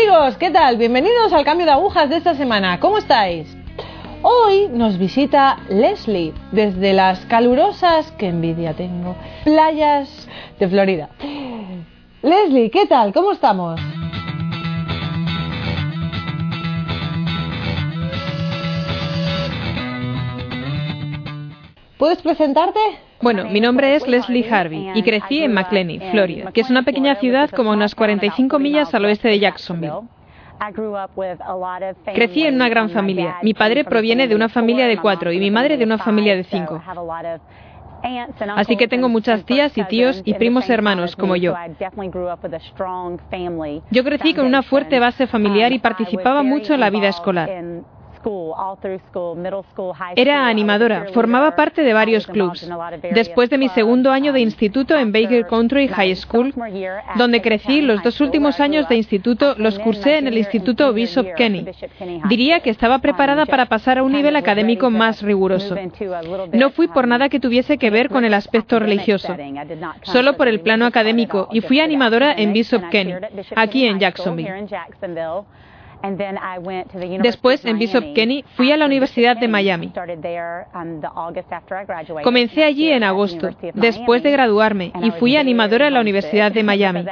Amigos, ¿qué tal? Bienvenidos al cambio de agujas de esta semana. ¿Cómo estáis? Hoy nos visita Leslie desde las calurosas, que envidia tengo, playas de Florida. Leslie, ¿qué tal? ¿Cómo estamos? ¿Puedes presentarte? Bueno, mi nombre es Leslie Harvey y crecí en McLean, Florida, que es una pequeña ciudad como unas 45 millas al oeste de Jacksonville. Crecí en una gran familia. Mi padre proviene de una familia de cuatro y mi madre de una familia de cinco. Así que tengo muchas tías y tíos y primos hermanos como yo. Yo crecí con una fuerte base familiar y participaba mucho en la vida escolar. Era animadora, formaba parte de varios clubs. Después de mi segundo año de instituto en Baker Country High School, donde crecí, los dos últimos años de instituto los cursé en el Instituto Bishop Kenny. Diría que estaba preparada para pasar a un nivel académico más riguroso. No fui por nada que tuviese que ver con el aspecto religioso, solo por el plano académico, y fui animadora en Bishop Kenny, aquí en Jacksonville. Después, en Bishop Kenny, fui a la Universidad de Miami. Um, Comencé allí en agosto, después de graduarme, y fui animadora en la Universidad de Miami.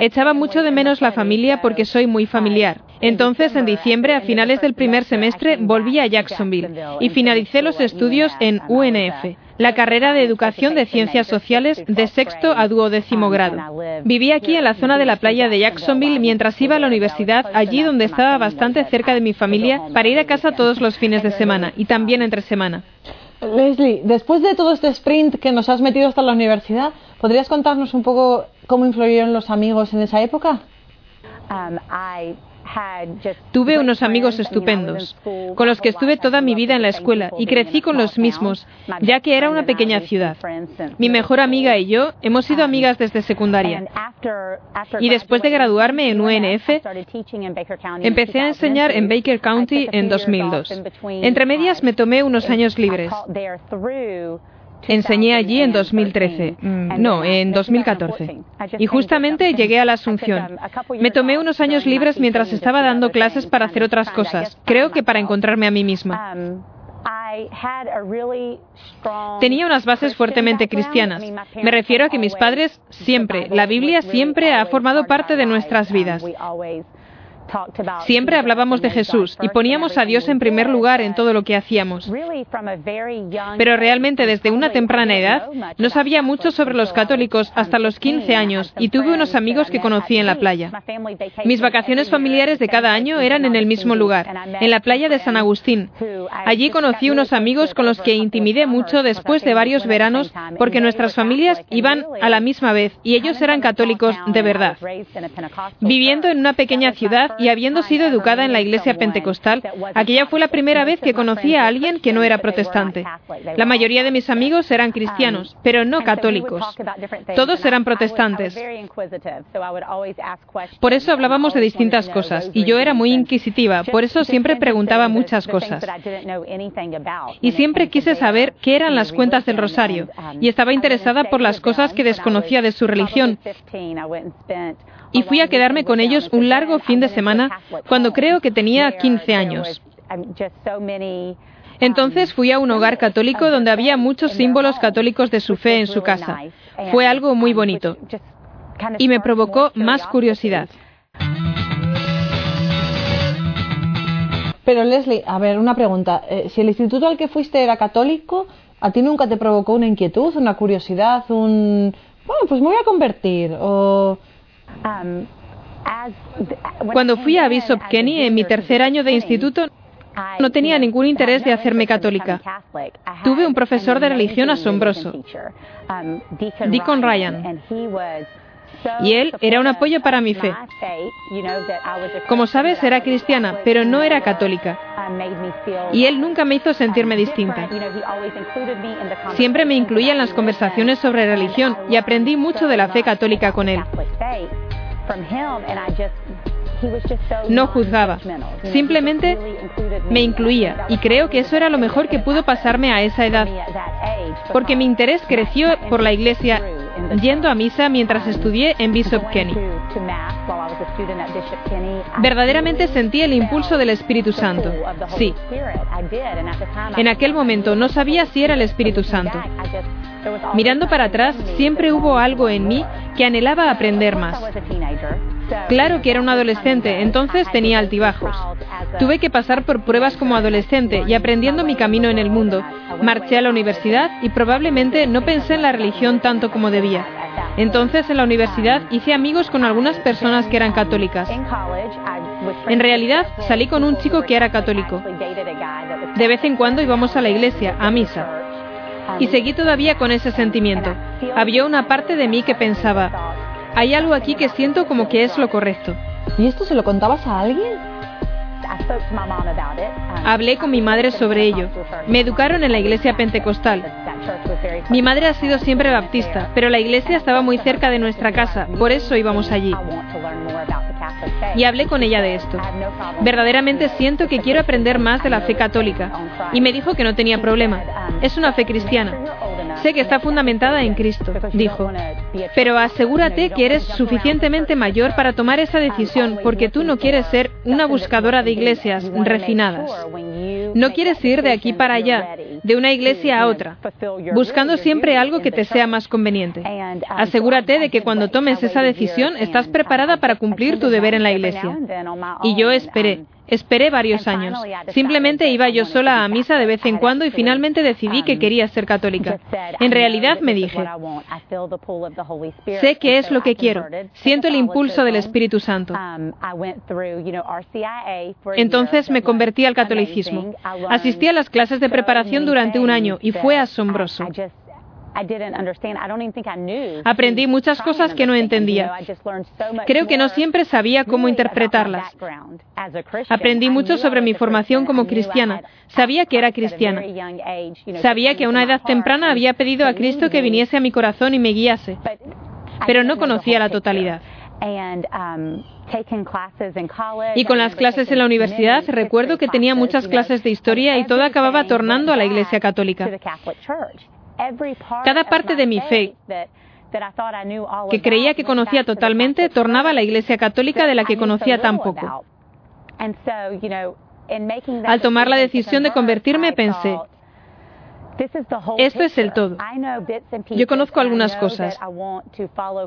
Echaba mucho de menos la familia porque soy muy familiar. Entonces, en diciembre, a finales del primer semestre, volví a Jacksonville y finalicé los estudios en UNF la carrera de Educación de Ciencias Sociales de sexto a duodécimo grado. Viví aquí en la zona de la playa de Jacksonville mientras iba a la universidad, allí donde estaba bastante cerca de mi familia, para ir a casa todos los fines de semana y también entre semana. Leslie, después de todo este sprint que nos has metido hasta la universidad, ¿podrías contarnos un poco cómo influyeron los amigos en esa época? Um, Tuve unos amigos estupendos, con los que estuve toda mi vida en la escuela y crecí con los mismos, ya que era una pequeña ciudad. Mi mejor amiga y yo hemos sido amigas desde secundaria. Y después de graduarme en UNF, empecé a enseñar en Baker County en 2002. Entre medias me tomé unos años libres. Enseñé allí en 2013, mm, no, en 2014. Y justamente llegué a la Asunción. Me tomé unos años libres mientras estaba dando clases para hacer otras cosas, creo que para encontrarme a mí misma. Tenía unas bases fuertemente cristianas. Me refiero a que mis padres siempre, la Biblia siempre ha formado parte de nuestras vidas. Siempre hablábamos de Jesús y poníamos a Dios en primer lugar en todo lo que hacíamos. Pero realmente desde una temprana edad no sabía mucho sobre los católicos hasta los 15 años y tuve unos amigos que conocí en la playa. Mis vacaciones familiares de cada año eran en el mismo lugar, en la playa de San Agustín. Allí conocí unos amigos con los que intimidé mucho después de varios veranos porque nuestras familias iban a la misma vez y ellos eran católicos de verdad. Viviendo en una pequeña ciudad y habiendo sido educada en la iglesia pentecostal, aquella fue la primera vez que conocí a alguien que no era protestante. La mayoría de mis amigos eran cristianos, pero no católicos. Todos eran protestantes. Por eso hablábamos de distintas cosas, y yo era muy inquisitiva, por eso siempre preguntaba muchas cosas. Y siempre quise saber qué eran las cuentas del rosario, y estaba interesada por las cosas que desconocía de su religión y fui a quedarme con ellos un largo fin de semana cuando creo que tenía 15 años. Entonces fui a un hogar católico donde había muchos símbolos católicos de su fe en su casa. Fue algo muy bonito y me provocó más curiosidad. Pero Leslie, a ver, una pregunta. Eh, si el instituto al que fuiste era católico, ¿a ti nunca te provocó una inquietud, una curiosidad, un... Bueno, pues me voy a convertir o... Um, Cuando fui a Bishop Kenny en mi tercer año de instituto, no tenía ningún interés de hacerme católica. Tuve un profesor de religión asombroso, um, Deacon Ryan, y él era un apoyo para mi fe. Como sabes, era cristiana, pero no era católica. Y él nunca me hizo sentirme distinta. Siempre me incluía en las conversaciones sobre religión y aprendí mucho de la fe católica con él. No juzgaba, simplemente me incluía y creo que eso era lo mejor que pudo pasarme a esa edad, porque mi interés creció por la iglesia yendo a misa mientras estudié en Bishop Kenny. Verdaderamente sentí el impulso del Espíritu Santo. Sí. En aquel momento no sabía si era el Espíritu Santo. Mirando para atrás, siempre hubo algo en mí que anhelaba aprender más. Claro que era un adolescente, entonces tenía altibajos. Tuve que pasar por pruebas como adolescente y aprendiendo mi camino en el mundo. Marché a la universidad y probablemente no pensé en la religión tanto como debía. Entonces en la universidad hice amigos con algunas personas que eran católicas. En realidad salí con un chico que era católico. De vez en cuando íbamos a la iglesia, a misa. Y seguí todavía con ese sentimiento. Había una parte de mí que pensaba, hay algo aquí que siento como que es lo correcto. ¿Y esto se lo contabas a alguien? Hablé con mi madre sobre ello. Me educaron en la iglesia pentecostal. Mi madre ha sido siempre baptista, pero la iglesia estaba muy cerca de nuestra casa, por eso íbamos allí. Y hablé con ella de esto. Verdaderamente siento que quiero aprender más de la fe católica. Y me dijo que no tenía problema. Es una fe cristiana. Sé que está fundamentada en Cristo, dijo. Pero asegúrate que eres suficientemente mayor para tomar esa decisión porque tú no quieres ser una buscadora de iglesias refinadas. No quieres ir de aquí para allá, de una iglesia a otra, buscando siempre algo que te sea más conveniente. Asegúrate de que cuando tomes esa decisión estás preparada para cumplir tu deber en la iglesia. Y yo esperé. Esperé varios años. Simplemente iba yo sola a misa de vez en cuando y finalmente decidí que quería ser católica. En realidad me dije, sé que es lo que quiero. Siento el impulso del Espíritu Santo. Entonces me convertí al catolicismo. Asistí a las clases de preparación durante un año y fue asombroso. Aprendí muchas cosas que no entendía. Creo que no siempre sabía cómo interpretarlas. Aprendí mucho sobre mi formación como cristiana. Sabía que era cristiana. Sabía que a una edad temprana había pedido a Cristo que viniese a mi corazón y me guiase. Pero no conocía la totalidad. Um, y con las clases en la universidad recuerdo que tenía muchas clases de historia y todo acababa tornando a la Iglesia Católica. Cada parte de mi fe que creía que conocía totalmente tornaba a la Iglesia Católica de la que conocía tan poco. Al tomar la decisión de convertirme pensé, esto es el todo. Yo conozco algunas cosas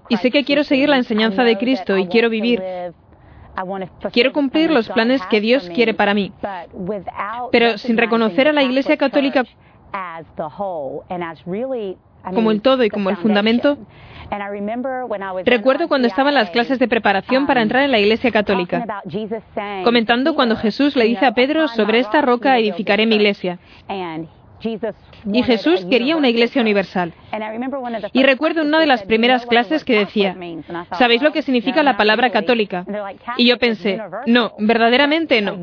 y sé que quiero seguir la enseñanza de Cristo y quiero vivir. Quiero cumplir los planes que Dios quiere para mí. Pero sin reconocer a la Iglesia Católica como el todo y como el fundamento. Recuerdo cuando estaba en las clases de preparación para um, entrar en la Iglesia Católica, comentando cuando Jesús le dice a Pedro, sobre esta roca edificaré mi iglesia. Y Jesús quería una iglesia universal. Y recuerdo una de las primeras clases que decía, ¿sabéis lo que significa la palabra católica? Y yo pensé, no, verdaderamente no.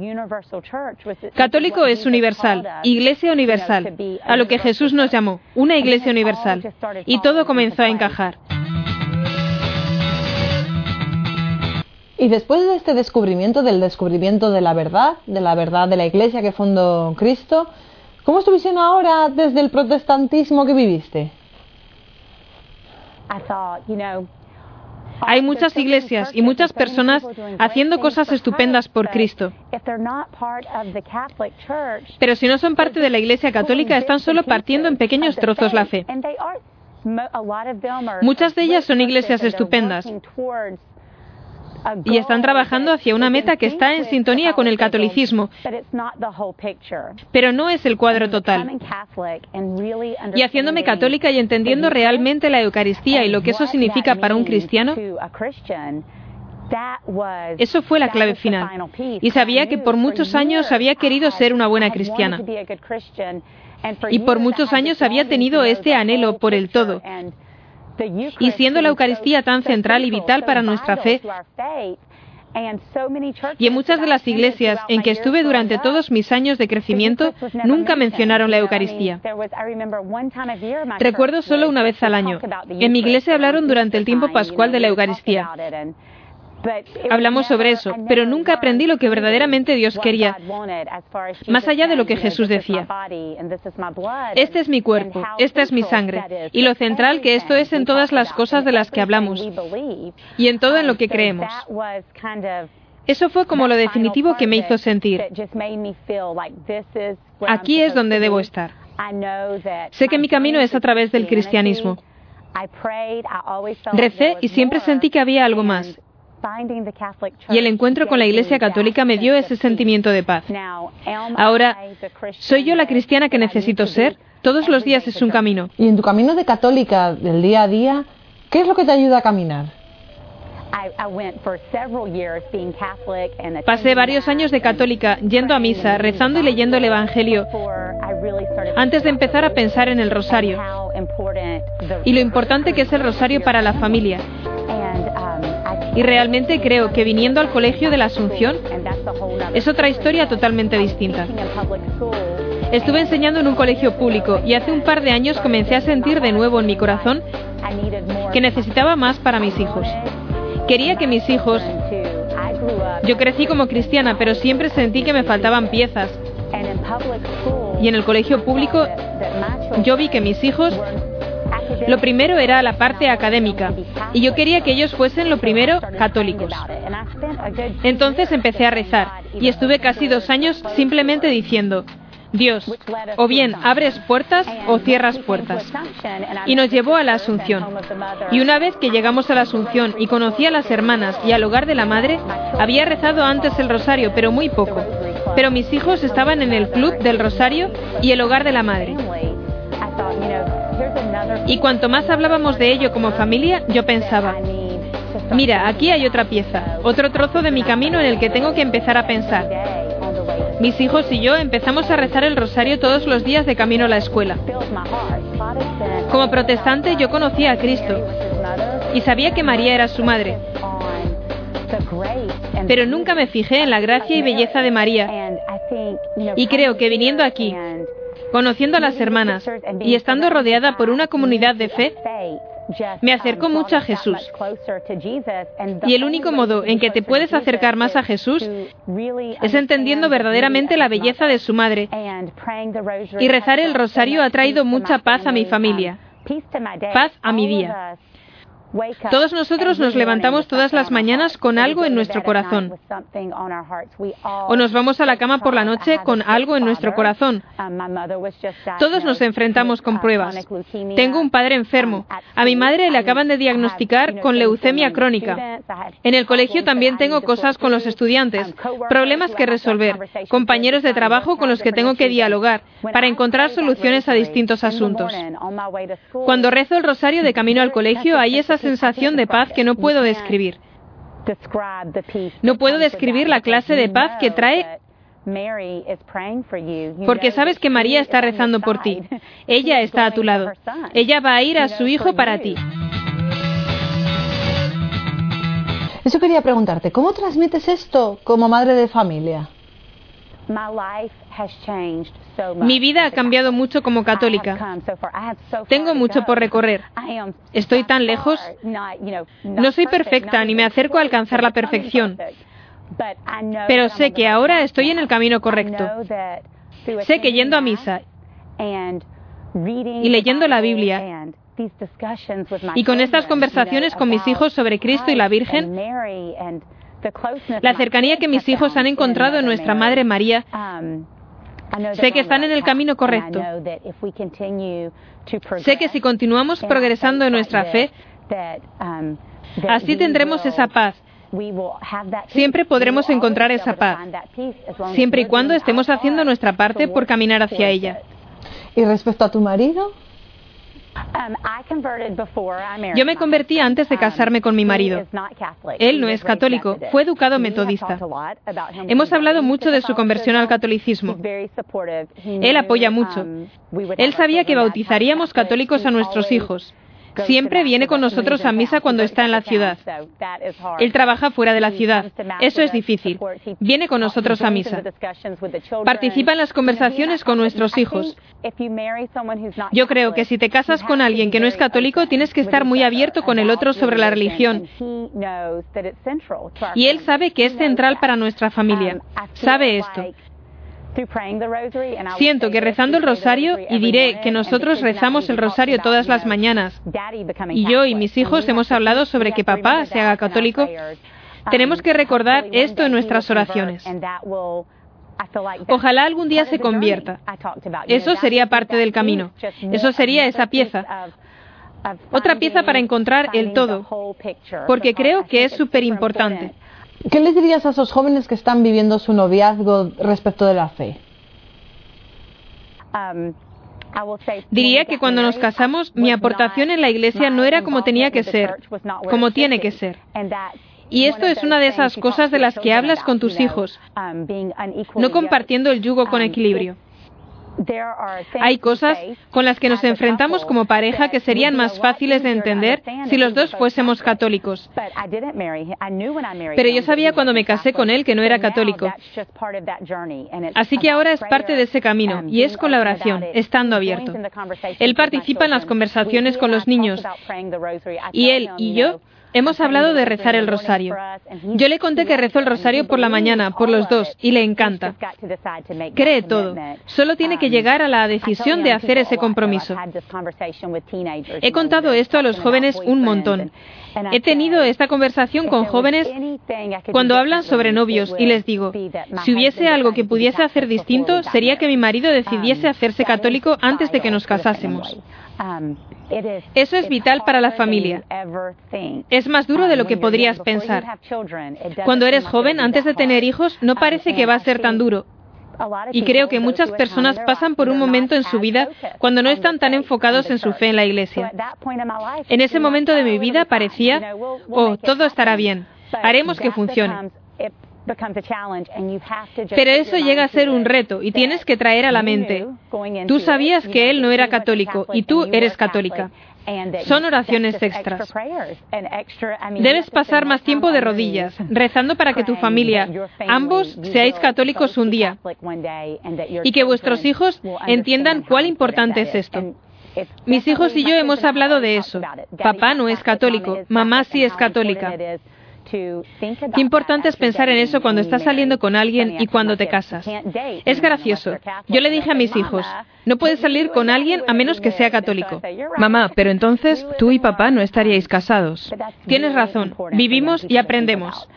Católico es universal, iglesia universal, a lo que Jesús nos llamó, una iglesia universal. Y todo comenzó a encajar. Y después de este descubrimiento, del descubrimiento de la verdad, de la verdad de la iglesia que fundó Cristo, ¿Cómo es tu visión ahora desde el protestantismo que viviste? Hay muchas iglesias y muchas personas haciendo cosas estupendas por Cristo. Pero si no son parte de la Iglesia Católica, están solo partiendo en pequeños trozos la fe. Muchas de ellas son iglesias estupendas, y están trabajando hacia una meta que está en sintonía con el catolicismo, pero no es el cuadro total. Y haciéndome católica y entendiendo realmente la Eucaristía y lo que eso significa para un cristiano, eso fue la clave final. Y sabía que por muchos años había querido ser una buena cristiana. Y por muchos años había tenido este anhelo por el todo. Y siendo la Eucaristía tan central y vital para nuestra fe, y en muchas de las iglesias en que estuve durante todos mis años de crecimiento, nunca mencionaron la Eucaristía. Recuerdo solo una vez al año. En mi iglesia hablaron durante el tiempo pascual de la Eucaristía. Hablamos sobre eso, pero nunca aprendí lo que verdaderamente Dios quería, más allá de lo que Jesús decía. Este es mi cuerpo, esta es mi sangre, y lo central que esto es en todas las cosas de las que hablamos y en todo en lo que creemos. Eso fue como lo definitivo que me hizo sentir. Aquí es donde debo estar. Sé que mi camino es a través del cristianismo. Recé y siempre sentí que había algo más. Y el encuentro con la Iglesia Católica me dio ese sentimiento de paz. Ahora, ¿soy yo la cristiana que necesito ser? Todos los días es un camino. Y en tu camino de católica del día a día, ¿qué es lo que te ayuda a caminar? Pasé varios años de católica yendo a misa, rezando y leyendo el Evangelio antes de empezar a pensar en el rosario y lo importante que es el rosario para la familia. Y realmente creo que viniendo al colegio de la Asunción es otra historia totalmente distinta. Estuve enseñando en un colegio público y hace un par de años comencé a sentir de nuevo en mi corazón que necesitaba más para mis hijos. Quería que mis hijos... Yo crecí como cristiana, pero siempre sentí que me faltaban piezas. Y en el colegio público yo vi que mis hijos lo primero era la parte académica y yo quería que ellos fuesen lo primero católicos. Entonces empecé a rezar y estuve casi dos años simplemente diciendo, Dios, o bien abres puertas o cierras puertas. Y nos llevó a la Asunción. Y una vez que llegamos a la Asunción y conocí a las hermanas y al hogar de la madre, había rezado antes el rosario, pero muy poco. Pero mis hijos estaban en el club del rosario y el hogar de la madre. Y cuanto más hablábamos de ello como familia, yo pensaba, mira, aquí hay otra pieza, otro trozo de mi camino en el que tengo que empezar a pensar. Mis hijos y yo empezamos a rezar el rosario todos los días de camino a la escuela. Como protestante yo conocía a Cristo y sabía que María era su madre. Pero nunca me fijé en la gracia y belleza de María. Y creo que viniendo aquí, conociendo a las hermanas y estando rodeada por una comunidad de fe, me acerco mucho a Jesús. Y el único modo en que te puedes acercar más a Jesús es entendiendo verdaderamente la belleza de su madre. Y rezar el rosario ha traído mucha paz a mi familia, paz a mi día. Todos nosotros nos levantamos todas las mañanas con algo en nuestro corazón. O nos vamos a la cama por la noche con algo en nuestro corazón. Todos nos enfrentamos con pruebas. Tengo un padre enfermo. A mi madre le acaban de diagnosticar con leucemia crónica. En el colegio también tengo cosas con los estudiantes, problemas que resolver, compañeros de trabajo con los que tengo que dialogar para encontrar soluciones a distintos asuntos. Cuando rezo el rosario de camino al colegio hay esas sensación de paz que no puedo describir. No puedo describir la clase de paz que trae porque sabes que María está rezando por ti. Ella está a tu lado. Ella va a ir a su hijo para ti. Eso quería preguntarte, ¿cómo transmites esto como madre de familia? Mi vida ha cambiado mucho como católica. Tengo mucho por recorrer. Estoy tan lejos. No soy perfecta ni me acerco a alcanzar la perfección. Pero sé que ahora estoy en el camino correcto. Sé que yendo a misa y leyendo la Biblia y con estas conversaciones con mis hijos sobre Cristo y la Virgen, la cercanía que mis hijos han encontrado en nuestra Madre María, sé que están en el camino correcto. Sé que si continuamos progresando en nuestra fe, um, así tendremos esa paz. Siempre podremos encontrar esa paz, siempre y cuando estemos haciendo nuestra parte por caminar hacia ella. ¿Y respecto a tu marido? Um, Yo me convertí antes de casarme con mi marido. Él no es católico, fue educado metodista. Hemos hablado mucho de su conversión al catolicismo. Él apoya mucho. Um, Él sabía que bautizaríamos católicos a nuestros hijos. Siempre viene con nosotros a misa cuando está en la ciudad. Él trabaja fuera de la ciudad. Eso es difícil. Viene con nosotros a misa. Participa en las conversaciones con nuestros hijos. Yo creo que si te casas con alguien que no es católico, tienes que estar muy abierto con el otro sobre la religión. Y él sabe que es central para nuestra familia. Sabe esto. Siento que rezando el rosario, y diré que nosotros rezamos el rosario todas las mañanas, y yo y mis hijos hemos hablado sobre que papá se haga católico, tenemos que recordar esto en nuestras oraciones. Ojalá algún día se convierta. Eso sería parte del camino. Eso sería esa pieza. Otra pieza para encontrar el todo. Porque creo que es súper importante. ¿Qué les dirías a esos jóvenes que están viviendo su noviazgo respecto de la fe? Um, Diría que cuando nos casamos, mi aportación en la iglesia no era como tenía que ser, como tiene que ser. Y esto es una de esas cosas de las que hablas con tus hijos, um, no compartiendo el yugo con um, equilibrio. Hay cosas con las que nos enfrentamos como pareja que serían más fáciles de entender si los dos fuésemos católicos. Pero yo sabía cuando me casé con él que no era católico. Así que ahora es parte de ese camino y es con la oración, estando abierto. Él participa en las conversaciones con los niños. y él y yo Hemos hablado de rezar el rosario. Yo le conté que rezó el rosario por la mañana, por los dos, y le encanta. Cree todo. Solo tiene que llegar a la decisión de hacer ese compromiso. He contado esto a los jóvenes un montón. He tenido esta conversación con jóvenes cuando hablan sobre novios y les digo, si hubiese algo que pudiese hacer distinto, sería que mi marido decidiese hacerse católico antes de que nos casásemos. Eso es vital para la familia. Es más duro de lo que podrías pensar. Cuando eres joven, antes de tener hijos, no parece que va a ser tan duro. Y creo que muchas personas pasan por un momento en su vida cuando no están tan enfocados en su fe en la iglesia. En ese momento de mi vida parecía, oh, todo estará bien, haremos que funcione. Pero eso llega a ser un reto y tienes que traer a la mente. Tú sabías que él no era católico y tú eres católica. Son oraciones extras. Debes pasar más tiempo de rodillas, rezando para que tu familia, ambos, seáis católicos un día y que vuestros hijos entiendan cuál importante es esto. Mis hijos y yo hemos hablado de eso. Papá no es católico, mamá sí es católica. Qué importante es pensar en eso cuando estás saliendo con alguien y cuando te casas. Es gracioso. Yo le dije a mis hijos, no puedes salir con alguien a menos que sea católico. Mamá, pero entonces tú y papá no estaríais casados. Tienes razón, vivimos y aprendemos.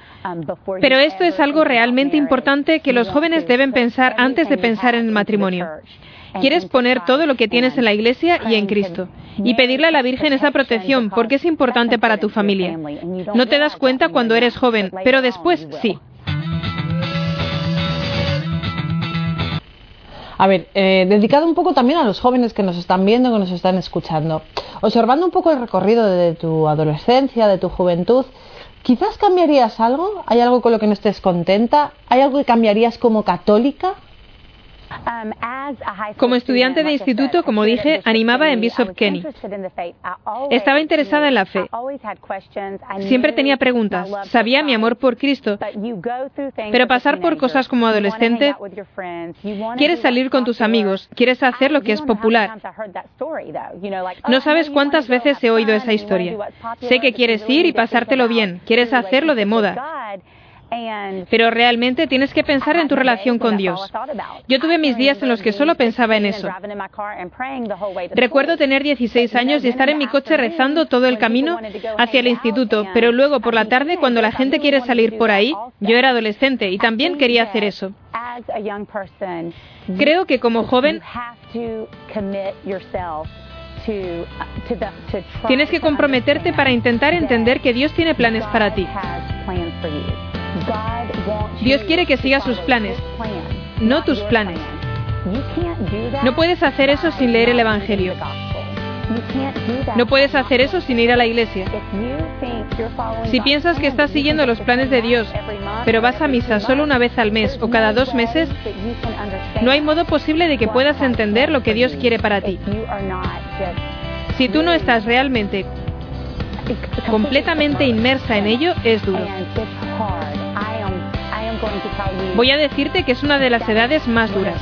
Pero esto es algo realmente importante que los jóvenes deben pensar antes de pensar en el matrimonio. Quieres poner todo lo que tienes en la iglesia y en Cristo y pedirle a la Virgen esa protección porque es importante para tu familia. No te das cuenta cuando eres joven, pero después sí. A ver, eh, dedicado un poco también a los jóvenes que nos están viendo, que nos están escuchando. Observando un poco el recorrido de tu adolescencia, de tu juventud, ¿quizás cambiarías algo? ¿Hay algo con lo que no estés contenta? ¿Hay algo que cambiarías como católica? Um, como estudiante de instituto, como dije, animaba en Bishop Kenny. Estaba interesada en la fe. Siempre tenía preguntas. Sabía mi amor por Cristo. Pero pasar por cosas como adolescente, quieres salir con tus amigos, quieres hacer lo que es popular. No sabes cuántas veces he oído esa historia. Sé que quieres ir y pasártelo bien, quieres hacerlo de moda. Pero realmente tienes que pensar en tu relación con Dios. Yo tuve mis días en los que solo pensaba en eso. Recuerdo tener 16 años y estar en mi coche rezando todo el camino hacia el instituto, pero luego por la tarde, cuando la gente quiere salir por ahí, yo era adolescente y también quería hacer eso. Creo que como joven tienes que comprometerte para intentar entender que Dios tiene planes para ti. Dios quiere que sigas sus planes, no tus planes. No puedes hacer eso sin leer el Evangelio. No puedes hacer eso sin ir a la iglesia. Si piensas que estás siguiendo los planes de Dios, pero vas a misa solo una vez al mes o cada dos meses, no hay modo posible de que puedas entender lo que Dios quiere para ti. Si tú no estás realmente completamente inmersa en ello, es duro. Voy a decirte que es una de las edades más duras.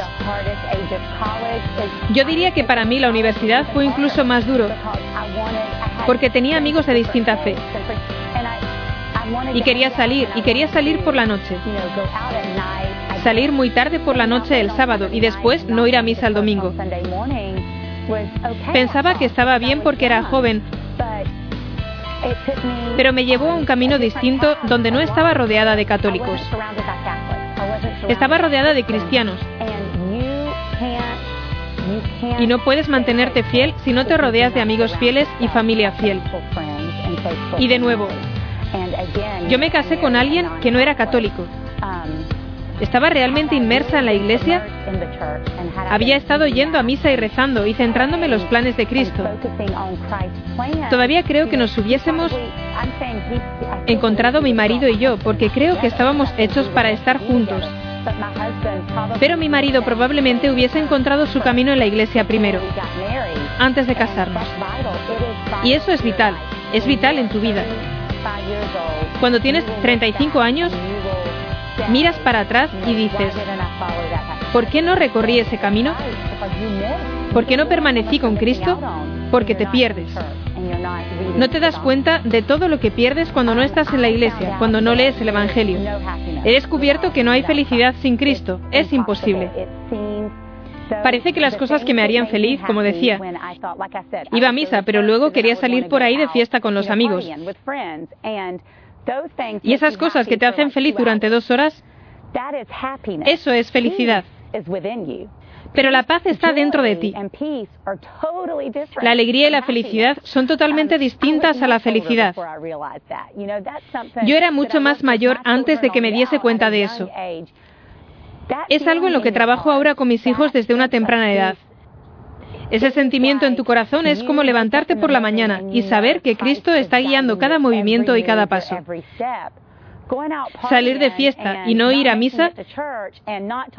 Yo diría que para mí la universidad fue incluso más duro, porque tenía amigos de distinta fe. Y quería salir, y quería salir por la noche. Salir muy tarde por la noche el sábado y después no ir a misa el domingo. Pensaba que estaba bien porque era joven, pero me llevó a un camino distinto donde no estaba rodeada de católicos. Estaba rodeada de cristianos. Y no puedes mantenerte fiel si no te rodeas de amigos fieles y familia fiel. Y de nuevo, yo me casé con alguien que no era católico. ¿Estaba realmente inmersa en la iglesia? Había estado yendo a misa y rezando y centrándome en los planes de Cristo. Todavía creo que nos hubiésemos encontrado mi marido y yo, porque creo que estábamos hechos para estar juntos. Pero mi marido probablemente hubiese encontrado su camino en la iglesia primero, antes de casarnos. Y eso es vital, es vital en tu vida. Cuando tienes 35 años, miras para atrás y dices, ¿por qué no recorrí ese camino? ¿Por qué no permanecí con Cristo? Porque te pierdes. No te das cuenta de todo lo que pierdes cuando no estás en la iglesia, cuando no lees el Evangelio. He descubierto que no hay felicidad sin Cristo. Es imposible. Parece que las cosas que me harían feliz, como decía, iba a misa, pero luego quería salir por ahí de fiesta con los amigos. Y esas cosas que te hacen feliz durante dos horas, eso es felicidad. Pero la paz está dentro de ti. La alegría y la felicidad son totalmente distintas a la felicidad. Yo era mucho más mayor antes de que me diese cuenta de eso. Es algo en lo que trabajo ahora con mis hijos desde una temprana edad. Ese sentimiento en tu corazón es como levantarte por la mañana y saber que Cristo está guiando cada movimiento y cada paso. Salir de fiesta y no ir a misa,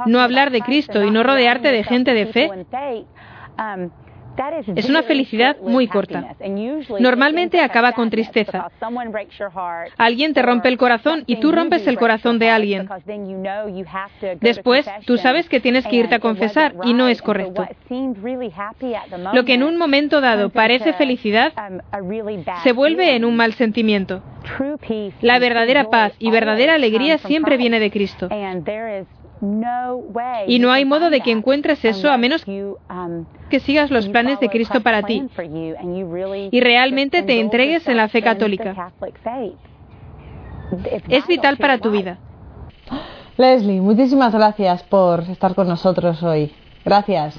no hablar de Cristo y no rodearte de gente de fe, es una felicidad muy corta. Normalmente acaba con tristeza. Alguien te rompe el corazón y tú rompes el corazón de alguien. Después, tú sabes que tienes que irte a confesar y no es correcto. Lo que en un momento dado parece felicidad se vuelve en un mal sentimiento. La verdadera paz y verdadera alegría siempre viene de Cristo. Y no hay modo de que encuentres eso a menos um, que sigas los planes de Cristo para ti y realmente te entregues en la fe católica. Es vital para tu vida. Leslie, muchísimas gracias por estar con nosotros hoy. Gracias.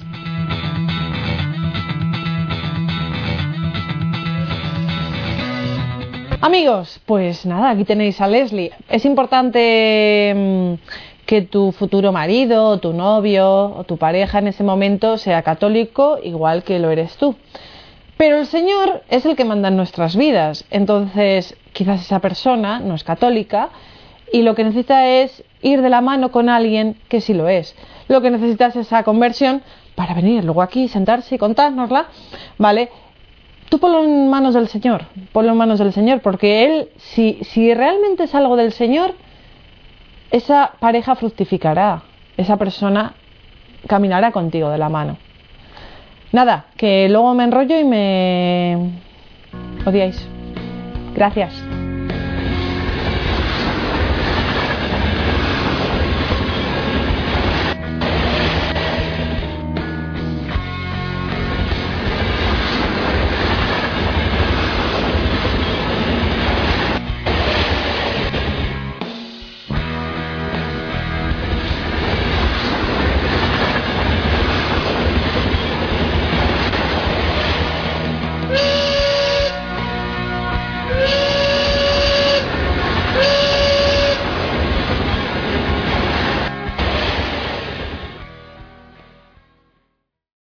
Amigos, pues nada, aquí tenéis a Leslie. Es importante mm, que tu futuro marido o tu novio o tu pareja en ese momento sea católico igual que lo eres tú. Pero el Señor es el que manda en nuestras vidas. Entonces, quizás esa persona no es católica y lo que necesita es ir de la mano con alguien que sí lo es. Lo que necesita es esa conversión para venir luego aquí, sentarse y contárnosla, ¿vale? Tú ponlo en manos del Señor, ponlo en manos del Señor, porque Él, si, si realmente es algo del Señor, esa pareja fructificará, esa persona caminará contigo de la mano. Nada, que luego me enrollo y me odiáis. Gracias.